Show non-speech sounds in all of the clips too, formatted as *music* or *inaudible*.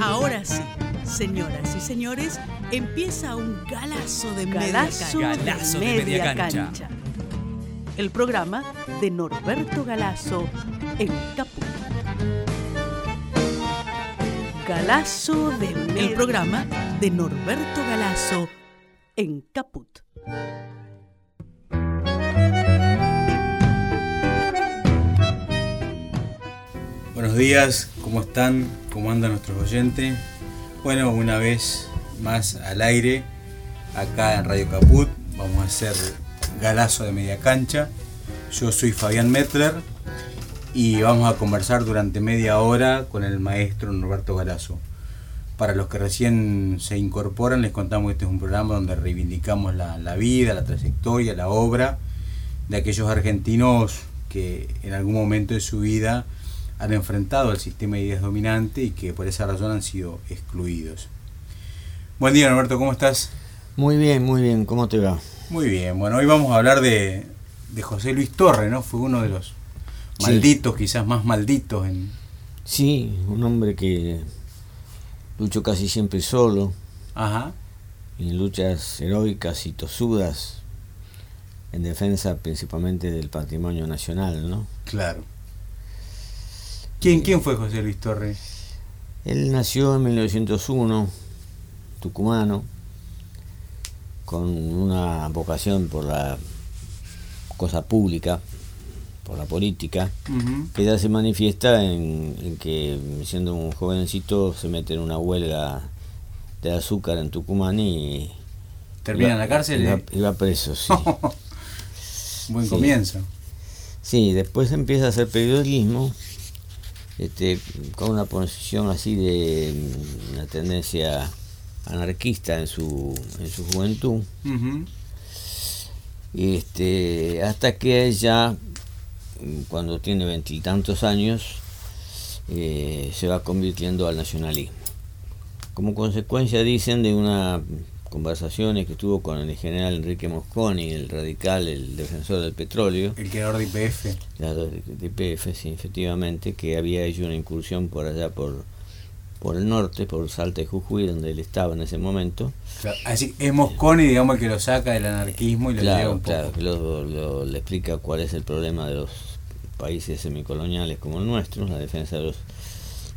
Ahora sí, señoras y señores, empieza un galazo de Galazo media de cancha. Galazo de media cancha. El programa de Norberto Galazo en Caput. Galazo de media El programa de Norberto Galazo en Caput. Buenos días, ¿cómo están? ¿Cómo andan nuestros oyentes? Bueno, una vez más al aire, acá en Radio Caput, vamos a hacer galazo de media cancha. Yo soy Fabián Metler y vamos a conversar durante media hora con el maestro Norberto Galazo. Para los que recién se incorporan, les contamos que este es un programa donde reivindicamos la, la vida, la trayectoria, la obra de aquellos argentinos que en algún momento de su vida han enfrentado al sistema de ideas dominante y que por esa razón han sido excluidos. Buen día, Norberto, ¿cómo estás? Muy bien, muy bien. ¿Cómo te va? Muy bien, bueno, hoy vamos a hablar de, de José Luis Torre, ¿no? Fue uno de los Sí. malditos, quizás más malditos en... Sí, un hombre que luchó casi siempre solo, Ajá, en luchas heroicas y tosudas, en defensa principalmente del patrimonio nacional, ¿no? claro. ¿Quién, quién fue José Luis Torre? Él nació en 1901, tucumano, con una vocación por la cosa pública, por la política, Ujú, que ya se manifiesta en, en que siendo un jovencito se mete en una huelga de azúcar en Tucumán y ¿Termina iba- en la cárcel? iba, eh? iba preso sí. *laughs* Buen Sí. comienzo. sí después empieza a hacer periodismo este, con una posición así de mm, una tendencia anarquista en su en su juventud. Y este hasta que ella mm, cuando tiene veintitantos años eh, se va convirtiendo al nacionalismo. Como consecuencia dicen de una conversaciones que tuvo con el general Enrique Mosconi el radical el defensor del petróleo El creador de IPF. claro, de IPF, sí, efectivamente que había hecho una incursión por allá por por el norte por Salta y Jujuy donde él estaba en ese momento Claro, Así, es Mosconi, digamos, el que lo saca del anarquismo y lo lleva Claro, un poco. claro, que lo- lo- le explica cuál es el problema de los países semicoloniales como el nuestro, la defensa de, los,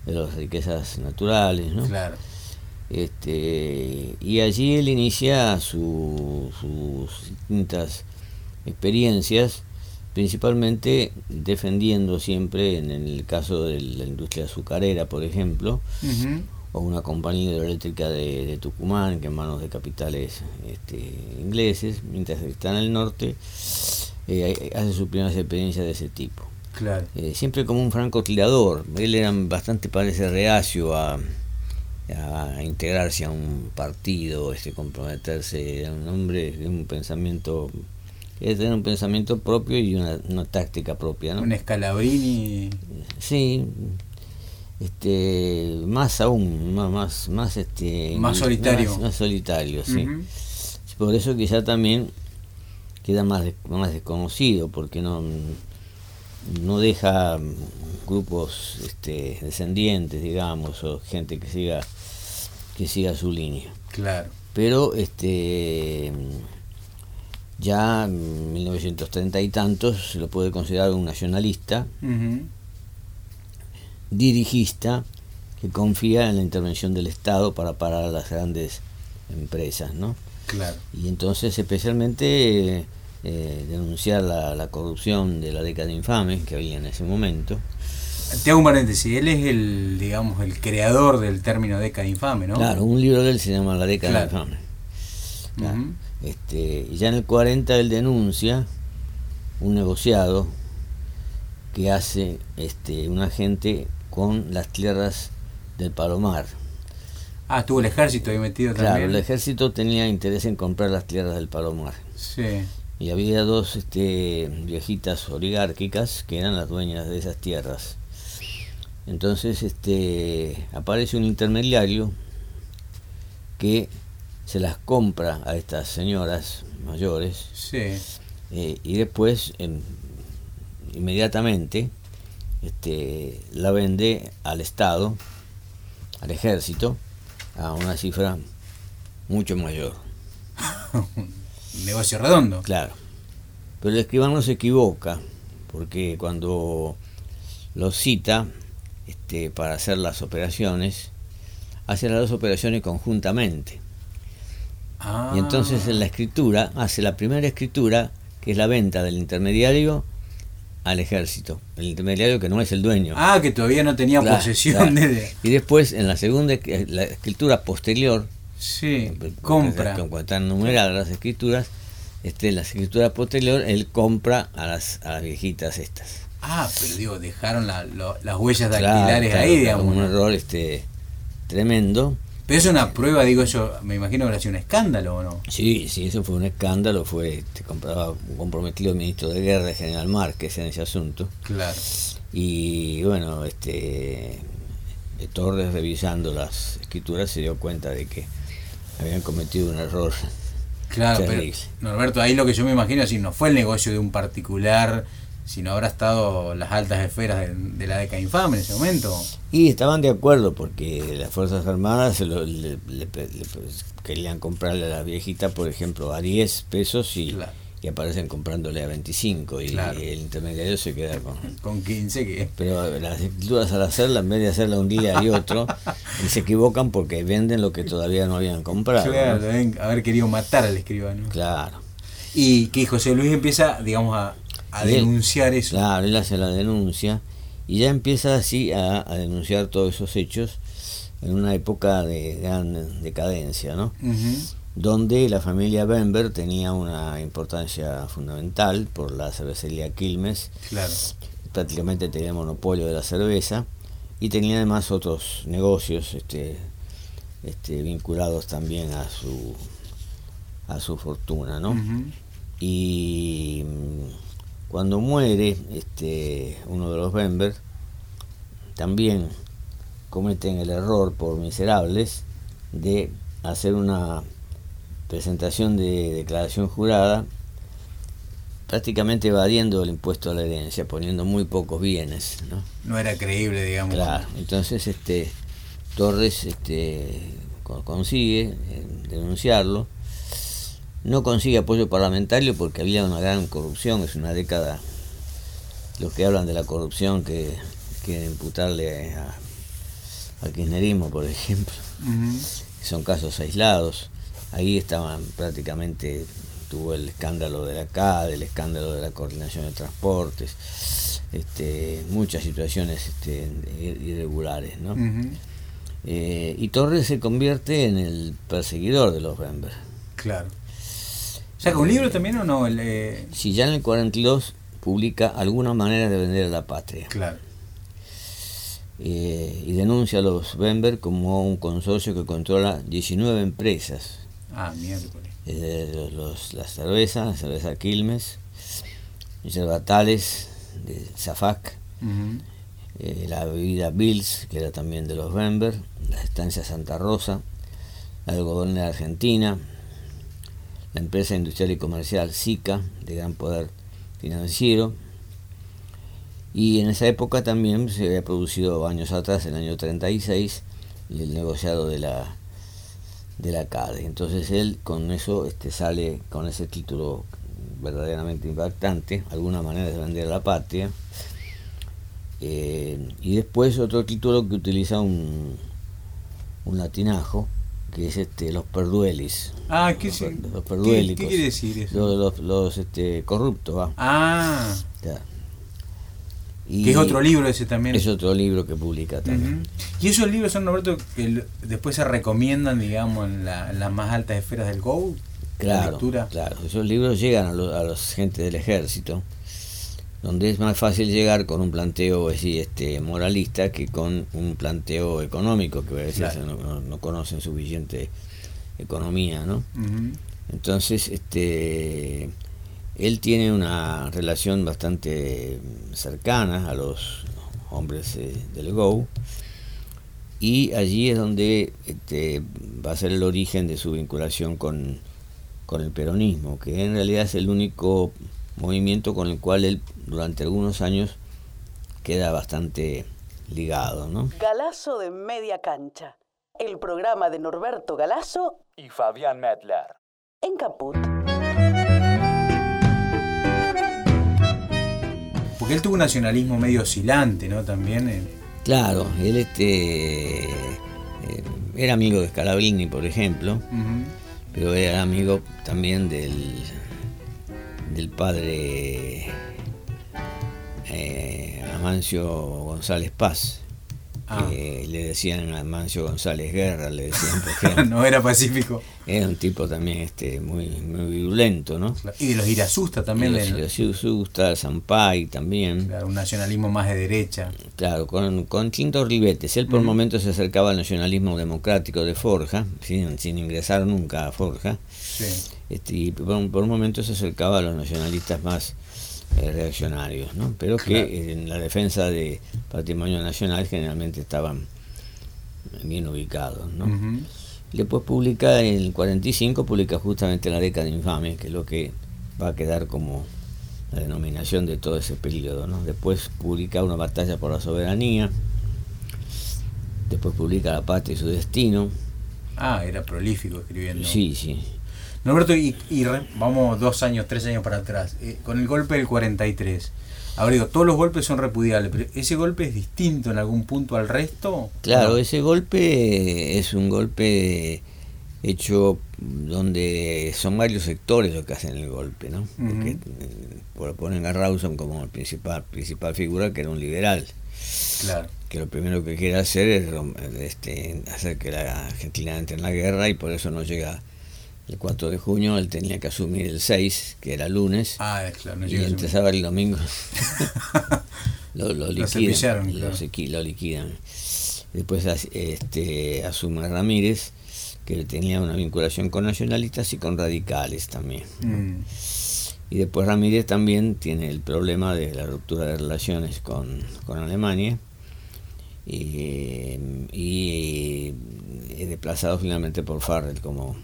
de las riquezas naturales, ¿no? Claro. Este, y allí él inicia su- sus distintas experiencias, principalmente defendiendo siempre, en el caso de la industria azucarera, por ejemplo, o una compañía hidroeléctrica de, de Tucumán, que en manos de capitales este, ingleses, mientras está en el norte, eh, hace sus primeras experiencias de ese tipo. Claro. Eh, siempre como un francotirador, él era bastante, parece, reacio a, a integrarse a un partido, este, comprometerse, era un hombre de un pensamiento, es tener un pensamiento propio y una, una táctica propia, ¿no? Un Scalabrini. Sí, este, más aún, más, más, más, este, Más solitario. Más, más solitario, sí. Por eso quizá también queda más, más desconocido, porque no, no deja mm, grupos este, descendientes, digamos, o gente que siga, que siga su línea. Claro. Pero este ya en 1930 y tantos se lo puede considerar un nacionalista, dirigista que confía en la intervención del Estado para parar a las grandes empresas, ¿no? Claro. Y entonces especialmente eh, denunciar la, la corrupción de la década infame que había en ese momento. Te hago un paréntesis. Él es el, digamos, el creador del término década infame, ¿no? Claro, un libro de él se llama La década Claro. infame. Claro. Este, y ya en el 40 él denuncia un negociado que hace este, un agente con las tierras del Palomar. Ah, estuvo el ejército ahí metido Claro, también. el ejército tenía interés en comprar las tierras del Palomar. Sí. Y había dos este, viejitas oligárquicas que eran las dueñas de esas tierras. Entonces este, aparece un intermediario que se las compra a estas señoras mayores Sí. eh, y después inmediatamente este, la vende al Estado al ejército a una cifra mucho mayor. *laughs* Negocio redondo. Claro. Pero el escribano se equivoca, porque cuando lo cita este, para hacer las operaciones, hace las dos operaciones conjuntamente. Ah. Y entonces en la escritura, hace la primera escritura, que es la venta del intermediario al ejército. El intermediario que no es el dueño. Ah, que todavía no tenía Claro, posesión claro. de... Y después, en la segunda, la escritura posterior, Sí, compra. Cuando están numeradas las escrituras, este, en la escritura posterior, él compra a las, a las viejitas estas. Ah, pero digo, dejaron la- lo- las huellas dactilares claro, ahí, digamos. Un error este, tremendo. Pero es una prueba, digo yo, me imagino que habrá sido un escándalo o no. Sí, sí, eso fue un escándalo, fue este, compraba, comprometido el ministro de Guerra, el general Márquez, en ese asunto. Claro. Y bueno, este Torres revisando las escrituras se dio cuenta de que habían cometido un error. Claro, Terrible. pero Norberto, ahí lo que yo me imagino, si no fue el negocio de un particular, si no habrá estado las altas esferas de, de la década infame en ese momento. Y estaban de acuerdo porque las Fuerzas Armadas se lo- le, le- le- querían comprarle a la viejita, por ejemplo, a 10 pesos y, Claro. Y aparecen comprándole a 25 y Claro. el intermediario se queda con... Con 15 que... Pero las escrituras al hacerla, en vez de hacerla un día y otro, y se equivocan porque venden lo que todavía no habían comprado. Claro, ¿no? deben haber querido matar al escribano. Claro. Y que José Luis empieza, digamos, a, a él- denunciar eso. Claro, él hace la denuncia y ya empieza así a, a denunciar todos esos hechos en una época de gran decadencia, ¿no? Ujú. Donde la familia Bember tenía una importancia fundamental por la cervecería Quilmes, Claro. prácticamente tenía monopolio de la cerveza y tenía además otros negocios este, este, vinculados también a su a su fortuna, ¿no? Y mm, cuando muere este uno de los Bember también cometen el error por miserables de hacer una presentación de declaración jurada prácticamente evadiendo el impuesto a la herencia poniendo muy pocos bienes ¿no? No era creíble, digamos. Claro, entonces este Torres este co- consigue eh, denunciarlo, no consigue apoyo parlamentario porque había una gran corrupción, es una década los que hablan de la corrupción que quieren imputarle a- al kirchnerismo, por ejemplo, son casos aislados. Ahí estaban prácticamente, tuvo el escándalo de la CAD, el escándalo de la coordinación de transportes, este, muchas situaciones este, irregulares. ¿no? Eh, y Torres se convierte en el perseguidor de los Bember. Claro. ¿Saca un libro también o no? El, eh, Si ya en el 42 publica alguna manera de vender a la patria Claro. eh, y denuncia a los Bember como un consorcio que controla 19 empresas. Ah, miércoles. Eh, los, los- la cerveza, la cerveza Quilmes, Yerbatales de Zafac, eh, la bebida Bills, que era también de los Bember, la estancia Santa Rosa, la algodonera Argentina, la empresa industrial y comercial SICA, de gran poder financiero, y en esa época también se había producido años atrás, en el año 36, el negociado de la de la CADE. Entonces él con eso este, sale con ese título verdaderamente impactante, alguna manera de vender la patria. Eh, y después otro título que utiliza un, un latinajo, que es este los perduelis. Ah, ¿qué, los, los ¿Qué, perduélicos. qué quiere decir eso? Los, los- los, este, corruptos, va. Ah, ya. Y que es otro libro ese también. Es otro libro que publica también. Y esos libros son, Roberto, que después se recomiendan, digamos, en, la- en las más altas esferas del Go. la Claro, claro. Esos libros llegan a, lo- a los gente del ejército, donde es más fácil llegar con un planteo así, este, moralista que con un planteo económico, que a veces Claro. no, no- no conocen suficiente economía, ¿no? Entonces, este, él tiene una relación bastante cercana a los hombres eh, del Go y allí es donde este, va a ser el origen de su vinculación con, con el peronismo, que en realidad es el único movimiento con el cual él durante algunos años queda bastante ligado, ¿no? Galazo de media cancha. El programa de Norberto Galazo y Fabián Medler. en Caput. Porque él tuvo un nacionalismo medio oscilante, ¿no? También. eh, Claro, él este, eh, era amigo de Scalabrini, por ejemplo, pero era amigo también del, del padre eh, Amancio González Paz. Ah. le decían a Amancio González Guerra, le decían por *laughs* ejemplo. no era pacífico. Era un tipo también este, muy, muy virulento, ¿no? Y de los Irasusta también. De- los Isusta, Sampay también. claro, un nacionalismo más de derecha. Claro, con, con tintos ribetes. Él por Ujú. momentos se acercaba al nacionalismo democrático de Forja, sin, sin ingresar nunca a Forja. Sí. Este, y por, por momentos se acercaba a los nacionalistas más eh, reaccionarios, ¿no? Pero que Claro. en la defensa de patrimonio nacional generalmente estaban bien ubicados, ¿no? Después publica, en el 45, publica justamente La década infame, que es lo que va a quedar como la denominación de todo ese periodo. ¿no? Después publica Una batalla por la soberanía, después publica La patria y su destino. Ah, era prolífico escribiendo. Sí, sí. Norberto, y, y re- vamos dos años, tres años para atrás. Eh, con el golpe del 43. Ahora digo, todos los golpes son repudiables, pero ¿ese golpe es distinto en algún punto al resto? Claro, No. ese golpe es un golpe hecho donde son varios sectores los que hacen el golpe, ¿no? Porque eh, ponen a Rawson como el principal, principal figura, que era un liberal. Claro. que lo primero que quiere hacer es este, hacer que la Argentina entre en la guerra y por eso no llega el 4 de junio, él tenía que asumir el 6, que era lunes, Ah, es claro, no y entre sábado y domingo *laughs* lo, liquidan. lo, claro. lo liquidan. Después este, asume Ramírez, que tenía una vinculación con nacionalistas y con radicales también. Mm, Y después Ramírez también tiene el problema de la ruptura de relaciones con, con Alemania y, y es desplazado finalmente por Farrell como,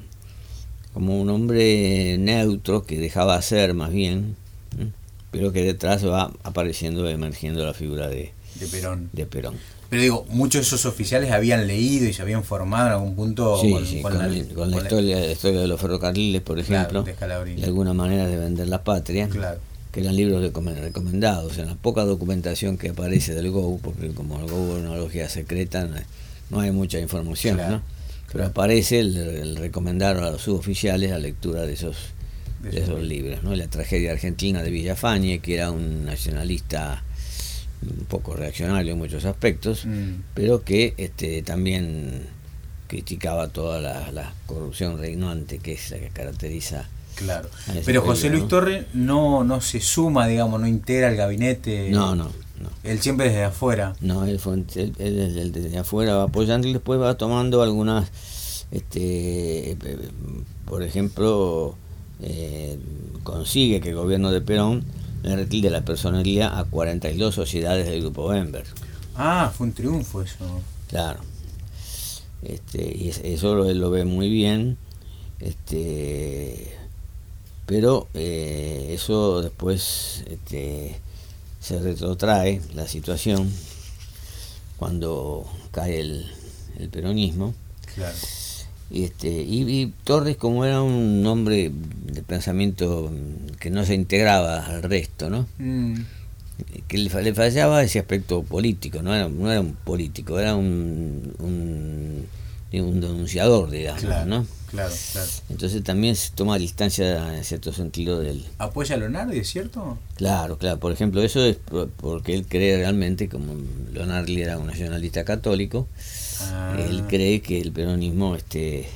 como un hombre neutro que dejaba hacer más bien, ¿eh? pero que detrás va apareciendo, emergiendo la figura de, de Perón. de Perón. Pero digo, muchos de esos oficiales habían leído y se habían formado en algún punto Sí, con, sí, con con, la, el- con la, historia, la historia de los ferrocarriles, por Claro, ejemplo, de Scalabrini. y alguna manera de vender la patria. Claro. que eran libros recome- recomendados. En la poca documentación que aparece del GO, porque como el GO es una logia secreta, no hay, no hay mucha información, Claro, ¿no? Pero aparece el, el recomendar a los suboficiales la lectura de esos, De de esos esos libros. ¿no? La tragedia argentina de Villafañe, que era un nacionalista un poco reaccionario en muchos aspectos, Mm, pero que este, también criticaba toda la, la corrupción reinante que es la que caracteriza claro. Pero José Luis. Torre no, no se suma, digamos, no integra el gabinete. No, no, no. Él siempre desde afuera. No, él, fue, él, él desde, afuera va apoyando y después va tomando algunas, este, eh, por ejemplo, eh, consigue que el gobierno de Perón le retire la personería a 42 sociedades del grupo Bember. Ah, fue un triunfo eso. Claro. Este, y es- eso lo, él lo ve muy bien. Este, pero eh, eso después este, se retrotrae la situación cuando cae el, el peronismo. Claro. Y, este, y, y Torres, como era un hombre de pensamiento mm, que no se integraba al resto, ¿no? Mm, que le, le fallaba ese aspecto político, no era, no era un político, era un, un, un denunciador, digamos, claro, ¿no? claro, claro. Entonces también se toma distancia en cierto sentido del... ¿Apoya a Leonardo, es cierto? Claro, claro, por ejemplo, eso es por- porque él cree realmente, como Leonardo era un nacionalista católico, Ah, él cree que el peronismo este,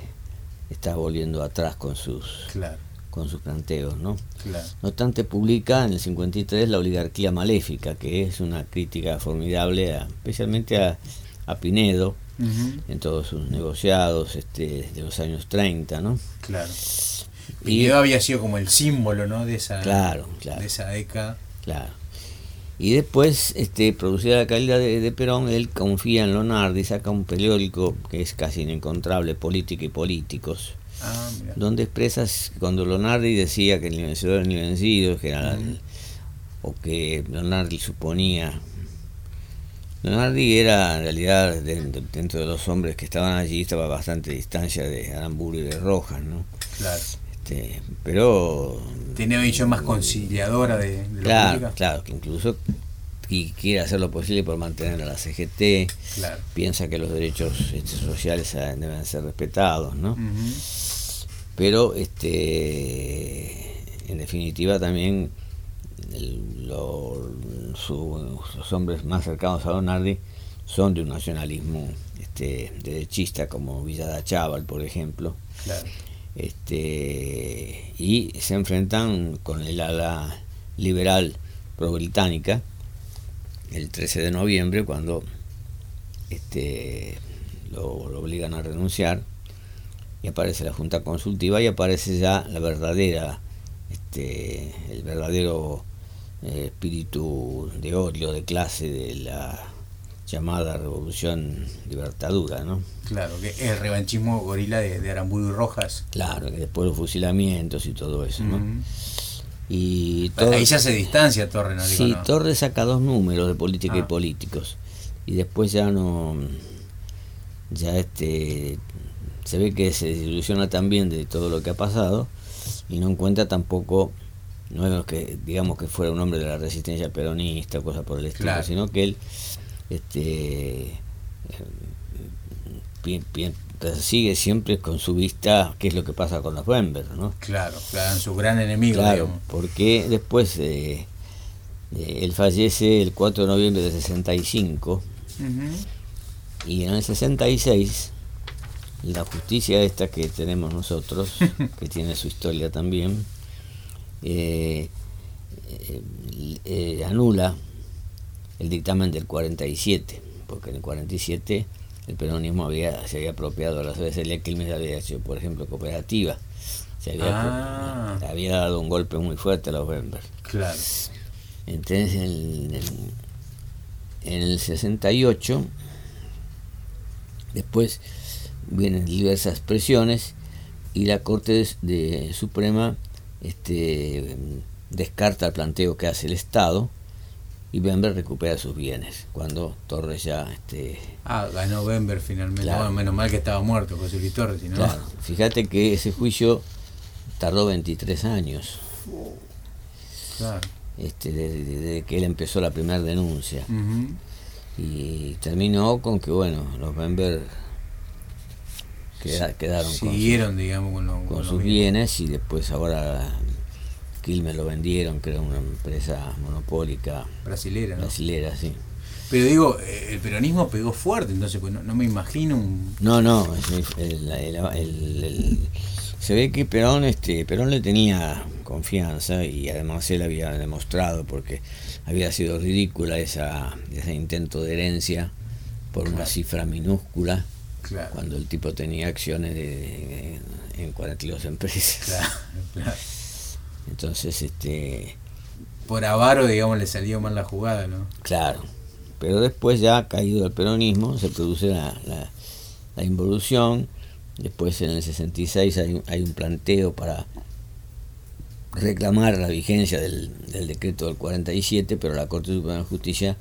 está volviendo atrás con sus, Claro, con sus planteos, ¿no? claro. No obstante, publica en el 53 La oligarquía maléfica, que es una crítica formidable, a- especialmente a, a Pinedo, En todos sus negociados este, de los años 30, ¿no? Claro. Y, Pinedo había sido como el símbolo, ¿no? De esa, Claro, claro. de esa década. claro. Y después, este, producida la caída de, de Perón, él confía en Lonardi, saca un periódico que es casi inencontrable, Política y Políticos, Ah, donde expresas cuando Lonardi decía que el vencedor ni vencido, que era el- o que Lonardi suponía Leonardi era en realidad dentro de los hombres que estaban allí estaba a bastante distancia de Aramburu y de Rojas, ¿no? Claro. Este, pero tenía una visión más conciliadora de, de claro, claro, que incluso quiere hacer lo posible por mantener a la CGT, claro. piensa que los derechos este, sociales deben ser respetados, ¿no? Pero este en definitiva también los hombres más cercanos a Donardi son de un nacionalismo este, derechista como Villada Chaval, por ejemplo. Este, y se enfrentan con el ala liberal pro-británica el 13 de noviembre cuando este, lo, lo, obligan a renunciar y aparece la Junta Consultiva y aparece ya la verdadera, este, el verdadero eh, espíritu de odio, de clase de la llamada revolución libertadura, ¿no? Claro, que el revanchismo gorila de, de Aramburu y Rojas. Claro, que después los fusilamientos y todo eso, ¿no? Y Ahí ya se distancia Torres, ¿no? Sí, Torres saca dos números de política y ah. políticos. Y después ya no. Ya este. Se ve que se desilusiona también de todo lo que ha pasado y no encuentra tampoco no es que digamos que fuera un hombre de la resistencia peronista o cosa por el estilo, sino que él este sigue siempre con su vista qué es lo que pasa con los Bember, ¿no? Claro, claro, su gran enemigo. Claro, porque después eh, eh, él fallece el 4 de noviembre de 65 y en el 66 la justicia esta que tenemos nosotros, *laughs* que tiene su historia también, eh, eh, anula el dictamen del 47, porque en el 47 el peronismo había, se había apropiado a las veces el Quilmes había hecho, por ejemplo, cooperativa. Se había, ah. había dado un golpe muy fuerte a los Bember. Claro. Entonces, en, en, el 68, después vienen diversas presiones y la Corte de Suprema este, descarta el planteo que hace el Estado y Bember recupera sus bienes cuando Torres ya este ah ganó Bember finalmente. Menos mal que estaba muerto José Luis Torres claro. Fíjate que ese juicio tardó 23 años. Claro. Este desde, que él empezó la primera denuncia. Y terminó con que bueno los Bember quedaron siguieron con, digamos con, sus bienes. y después ahora Quilmes lo vendieron que era una empresa monopólica brasilera brasilera sí. Pero digo eh, el peronismo pegó fuerte entonces pues no, me imagino un no no se ve que Perón este Perón le tenía confianza y además él había demostrado porque había sido ridícula esa ese intento de herencia por una cifra minúscula cuando el tipo tenía acciones de, en 42 empresas. *laughs* Entonces, este... Por avaro, digamos, le salió mal la jugada, ¿no? Claro. Pero después ya caído el peronismo, se produce la, la, involución. Después en el 66 hay, hay un planteo para reclamar la vigencia del, del, decreto del 47, pero la Corte Suprema de Justicia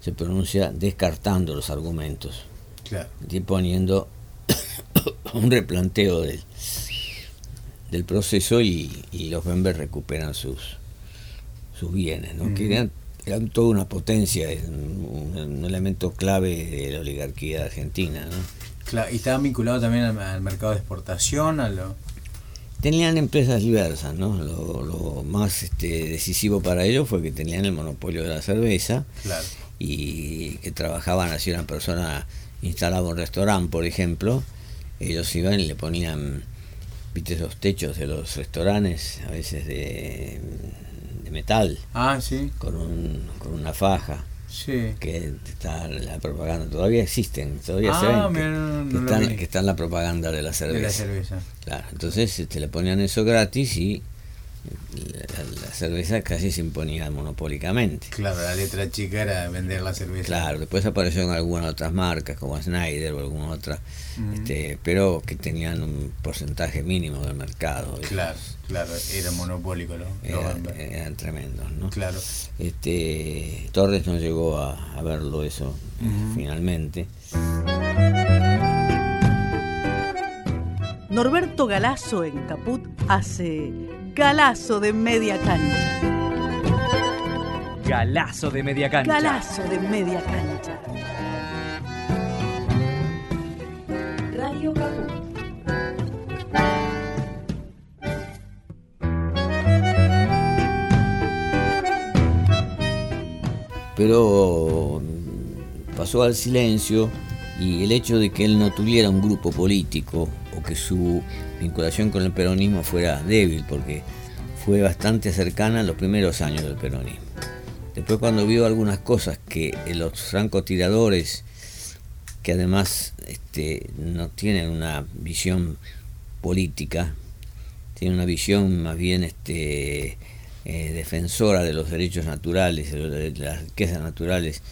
se pronuncia descartando los argumentos y poniendo *coughs* un replanteo del, del proceso y, los Bember recuperan sus, sus bienes, ¿no? que eran, toda una potencia, un, elemento clave de la oligarquía argentina. ¿no? y estaban vinculados también al, mercado de exportación, a lo... Tenían empresas diversas, ¿no? Lo, más este, decisivo para ellos fue que tenían el monopolio de la cerveza y que trabajaban así una persona instalaba un restaurante, por ejemplo, ellos iban y le ponían, viste, esos techos de los restaurantes, a veces de, de metal. Ah, sí. Con, un, con una faja. Sí. Que está la propaganda, todavía existen, todavía se ven. que, están, que, están, la propaganda de la cerveza. De la cerveza. Claro, entonces este, le ponían eso gratis y la, cerveza casi se imponía monopólicamente. Claro, la letra chica era vender la cerveza. Claro, después aparecieron algunas otras marcas como Snyder o alguna otra, este, pero que tenían un porcentaje mínimo del mercado. Claro, claro, era monopólico ¿no? eran tremendos, ¿no? Claro. Este, Torres no llegó a, verlo eso finalmente. Norberto Galazo en Caput hace Galazo de media cancha. Galazo de media cancha. Galazo de media cancha. Radio Caput. Pero pasó al silencio y el hecho de que él no tuviera un grupo político que su vinculación con el peronismo fuera débil, porque fue bastante cercana en los primeros años del peronismo. Después cuando vio algunas cosas que los francotiradores, que además este, no tienen una visión política, tienen una visión más bien este, eh, defensora de los derechos naturales, de las riquezas naturales,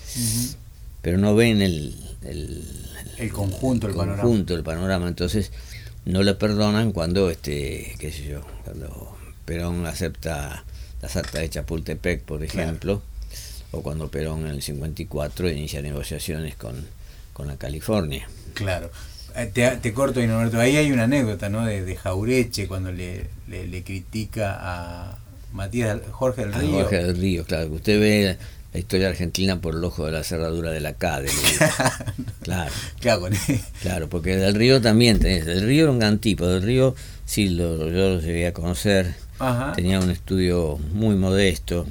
pero no ven el, el, conjunto, el, conjunto, el panorama. Entonces no le perdonan cuando, este, qué sé yo, cuando Perón acepta la salta de Chapultepec, por ejemplo, o cuando Perón en el 54 inicia negociaciones con, con la California. Claro. Eh, te, te corto, Norberto. Ahí hay una anécdota, ¿no? De, de Jaureche cuando le, le, critica a Matías Jorge del Río. Jorge del Río, claro. Usted ve la historia argentina por el ojo de la cerradura de la CADE. *laughs* claro. Claro, porque del Río también tenés. Del Río era un gran tipo. Del Río, sí, lo, yo lo llegué a conocer. Tenía un estudio muy modesto,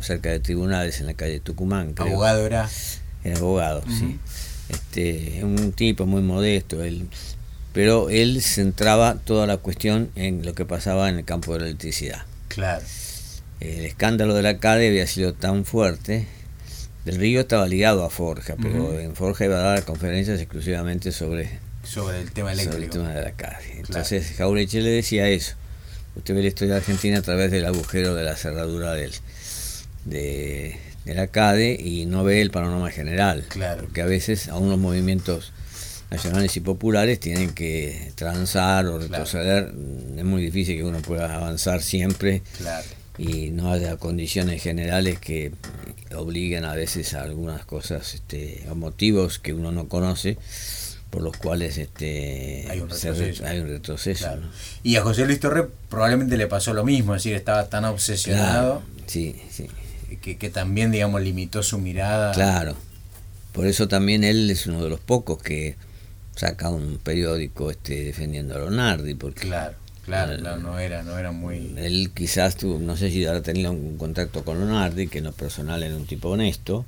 cerca de tribunales en la calle Tucumán. ¿Abogado era? Era abogado, sí. Este, un tipo muy modesto. Él, pero él centraba toda la cuestión en lo que pasaba en el campo de la electricidad. Claro el escándalo de la CADE había sido tan fuerte. Del Río estaba ligado a Forja, pero en Forja iba a dar conferencias exclusivamente sobre, sobre el tema eléctrico. el tema de la CADE. Entonces Jaureche le decía eso. Usted ve la historia de Argentina a través del agujero de la cerradura del, de, la CADE y no ve el panorama general. Claro. Porque a veces a unos movimientos nacionales y populares tienen que transar o retroceder. Es muy difícil que uno pueda avanzar siempre. Claro y no haya condiciones generales que obliguen a veces a algunas cosas este, o motivos que uno no conoce por los cuales este hay un retroceso, y a José Luis Torre probablemente le pasó lo mismo es decir estaba tan obsesionado sí sí. que, que, también digamos limitó su mirada. Claro. Por eso también él es uno de los pocos que saca un periódico este defendiendo a Leonardi porque claro Claro, no, era, no era muy... Él quizás, tuvo, no sé si ahora tenía un contacto con Leonardi, que en lo personal era un tipo honesto,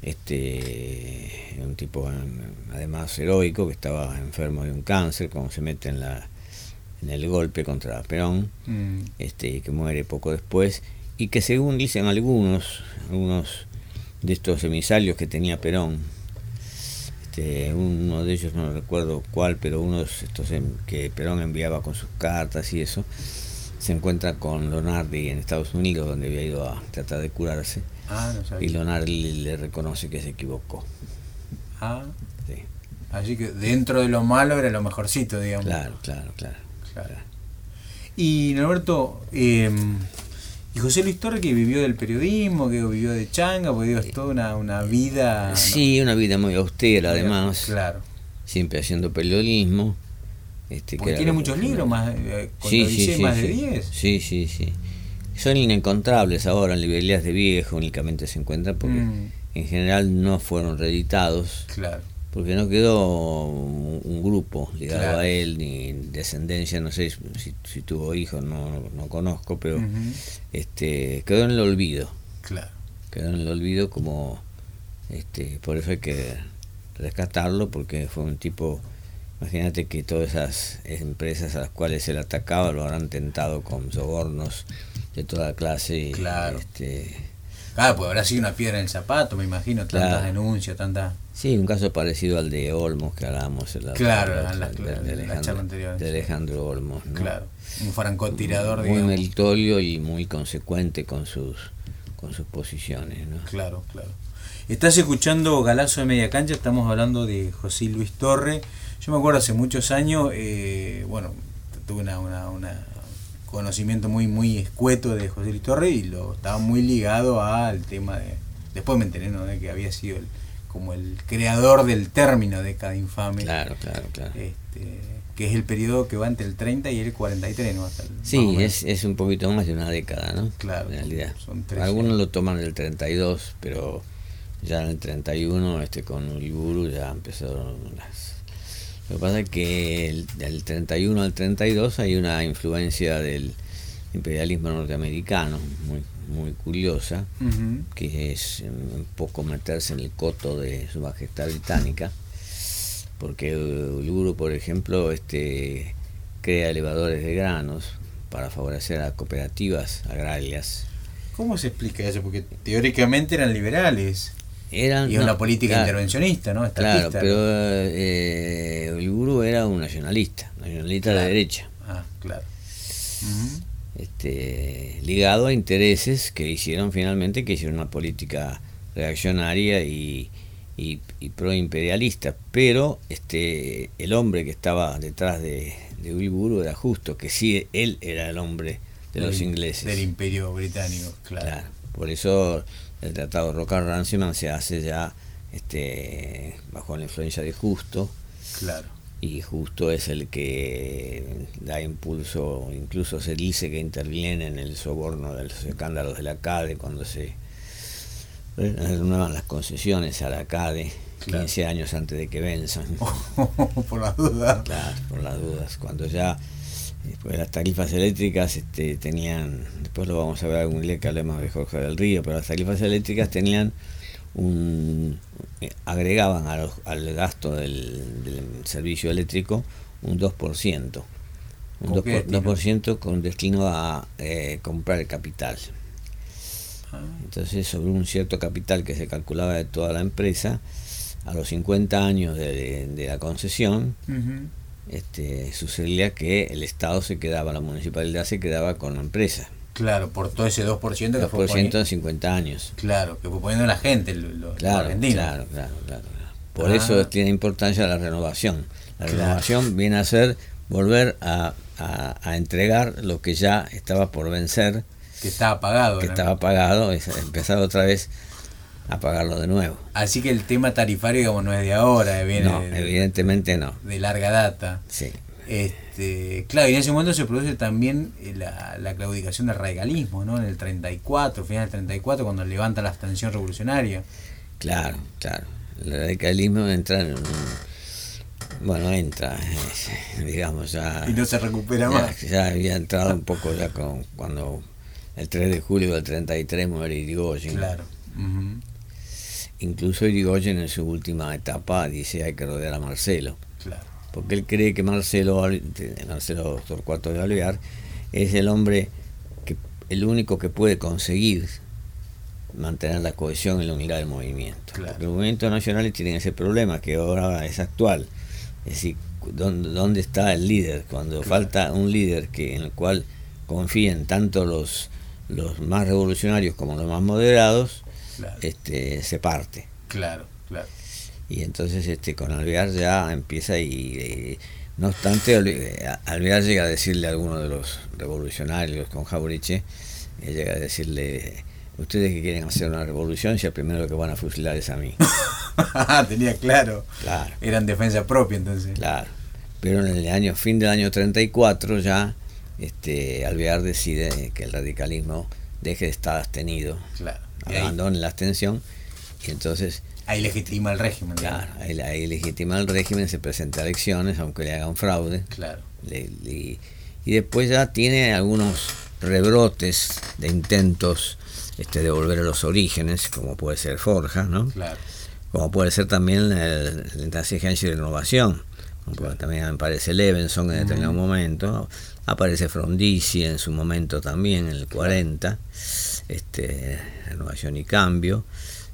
este un tipo además heroico, que estaba enfermo de un cáncer, como se mete en, la, en el golpe contra Perón, mm. este, que muere poco después, y que según dicen algunos, algunos de estos emisarios que tenía Perón, este, uno de ellos no recuerdo cuál, pero uno de estos que Perón enviaba con sus cartas y eso, se encuentra con Leonardi en Estados Unidos, donde había ido a tratar de curarse. Ah, y Leonardi le reconoce que se equivocó. Ah. Sí. Así que dentro de lo malo era lo mejorcito, digamos. Claro, claro, claro. claro. Y Norberto, eh, y José Luis Torre que vivió del periodismo, que vivió de changa, porque digo, es toda una, una vida... Sí, una vida muy austera además. Claro. Siempre haciendo periodismo. Este, porque tiene muchos libros, más, eh, sí, sí, más de 10. Sí, sí, sí. Son inencontrables ahora en librerías de viejo, únicamente se encuentran porque mm. en general no fueron reeditados. Claro porque no quedó un, grupo ligado a él, ni descendencia, no sé si, tuvo hijos, no, no conozco, pero este quedó en el olvido. Claro. Quedó en el olvido como, este por eso hay que rescatarlo, porque fue un tipo, imagínate que todas esas empresas a las cuales él atacaba lo habrán tentado con sobornos de toda clase. Claro. Este, Claro, pues habrá sido una piedra en el zapato, me imagino, tantas Claro. denuncias, tantas... Sí, un caso parecido al de Olmos que hablábamos en la, Claro, la- la- de- charla anterior, de. Alejandro Olmos. ¿no? Claro, un francotirador, Muy digamos. meritorio y muy consecuente con sus con sus posiciones. ¿no? Claro, claro. Estás escuchando Galazo de Media Cancha, estamos hablando de José Luis Torre. Yo me acuerdo hace muchos años, eh, bueno, tuve una, una, una conocimiento muy muy escueto de José Luis Torre y lo estaba muy ligado al tema de... Después me enteré ¿no? de que había sido el, como el creador del término década infame, Claro, claro, claro. este, que es el periodo que va entre el 30 y el 43, ¿no? Hasta el- Sí, es, es un poquito más de una década, ¿no? Claro, En realidad. son Algunos lo toman del 32, pero ya en el 31, este, con Uriburu ya empezaron las... Lo que pasa es que el- del 31 al 32 hay una influencia del imperialismo norteamericano muy, muy curiosa, que es eh, un poco meterse en el coto de su majestad británica, porque Uluru, por ejemplo, este crea elevadores de granos para favorecer a cooperativas agrarias. ¿Cómo se explica eso? Porque teóricamente eran liberales. Y no, una política claro, intervencionista, ¿no? Claro, pero eh, Uluru era un nacionalista, nacionalista de derecha, Ah, claro. Este, ligado a intereses que hicieron finalmente que hicieron una política reaccionaria y, y, y proimperialista, pero este el hombre que estaba detrás de, de era justo, que sí él era el hombre de los ingleses. Del imperio británico, claro. Claro, por eso el tratado de Rocar Ranciman se hace ya este bajo la influencia de Justo Claro. y Justo es el que da impulso, incluso se dice que interviene en el soborno de los escándalos de la CADE cuando se eh, renuevan las concesiones a la CADE Claro. 15 años antes de que venzan. *laughs* Por la duda. Claro, por las dudas. Cuando ya después las tarifas eléctricas este, tenían, después lo vamos a ver algún día que hablemos de Jorge del Río, pero las tarifas eléctricas tenían un eh, agregaban a los- al gasto del, del servicio eléctrico un 2%. Un ¿Con qué 2%, 2% con destino a eh, comprar el capital. Ah, Entonces, sobre un cierto capital que se calculaba de toda la empresa, a los 50 años de- de la concesión. Este, sucedía que el Estado se quedaba, la municipalidad se quedaba con la empresa. Claro, por todo ese 2% que fue 2% poniendo, en 50 años. Claro, que fue poniendo la gente, lo- lo- los Claro, argentinos. claro, claro, claro. claro. Por Ah. eso tiene importancia la renovación. La Claro. renovación viene a ser volver a, a- a entregar lo que ya estaba por vencer, Que estaba pagado. que ¿no? estaba pagado, es empezar otra vez a pagarlo de nuevo. Así que el tema tarifario, digamos, no es de ahora, viene No, de, de- evidentemente no. de larga data. Sí. Este, claro, y en ese momento se produce también eh, la, la claudicación del radicalismo, ¿no? En el 34, final del 34, cuando levanta la abstención revolucionaria. Claro, claro. El radicalismo entra en un... Bueno, entra, eh, *laughs* digamos, ya... Y no se recupera ya, más. ya había entrado un poco ya con cuando el 3 de julio del 33 muere Irigoyen. Claro. Ujú. Incluso Irigoyen en su última etapa dice hay que rodear a Marcelo. Claro. Porque él cree que Marcelo, Marcelo Torcuato de Alvear es el hombre, que el único que puede conseguir mantener la cohesión y la unidad del movimiento. Claro. Porque los movimientos nacionales tienen ese problema que ahora es actual. Es decir, ¿dónde, dónde está el líder? Cuando Claro. falta un líder que en el cual confíen tanto los, los más revolucionarios como los más moderados, Claro. este, se parte. Claro, claro. Y entonces este con Alvear ya empieza y, y, no obstante eh, Alvear llega a decirle a alguno de los revolucionarios con Jauriche, eh, llega a decirle, ustedes que quieren hacer una revolución, si el primero que van a fusilar es a mí. *laughs* Tenía claro. Claro, Era en defensa propia entonces. claro. Pero en el año, fin del año 34 ya este, Alvear decide que el radicalismo deje de estar abstenido, Claro. Y ahí, abandone la abstención y entonces ahí legitima el régimen. Claro, ahí, ahí legitima el régimen, se presenta a elecciones, aunque le hagan fraude. Claro. le- le- y después ya tiene algunos rebrotes de intentos este, de volver a los orígenes, como puede ser Forja, ¿no? Claro. como puede ser también el, la exigencia de renovación, también aparece Levenson en determinado momento, aparece Frondizi en su momento también, en el 40, este, Renovación y Cambio,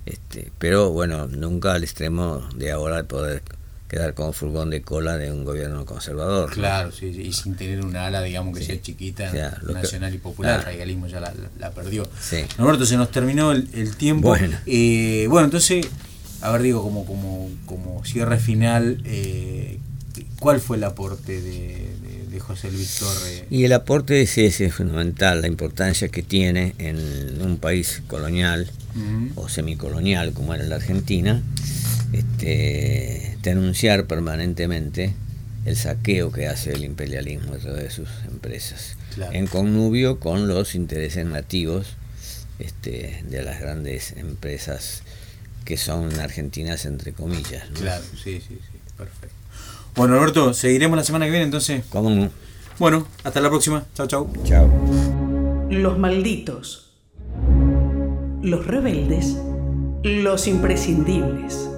este, pero bueno, nunca al extremo de ahora de poder quedar como furgón de cola de un gobierno conservador. Claro, sí, y sin tener una ala, digamos, que sea chiquita, nacional y popular, el radicalismo ya la, perdió. Sí. Roberto, se nos terminó el, tiempo. Bueno. Eh, bueno, entonces, a ver, digo, como, como, como cierre final, eh, ¿cuál fue el aporte de, José Luis Torre? Y el aporte es ese, fundamental, la importancia que tiene en un país colonial o semicolonial como era la Argentina, este, denunciar permanentemente el saqueo que hace el imperialismo de sus empresas, en connubio con los intereses nativos este, de las grandes empresas que son argentinas entre comillas. Claro, sí, sí, sí, perfecto. Bueno, Alberto, seguiremos la semana que viene entonces. ¿Cómo no? Bueno, hasta la próxima. Chao, chao. Chao. Los malditos. Los rebeldes. Los imprescindibles.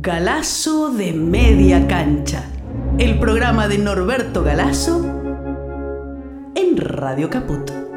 Galazo de Media Cancha, el programa de Norberto Galazo en Radio Caput.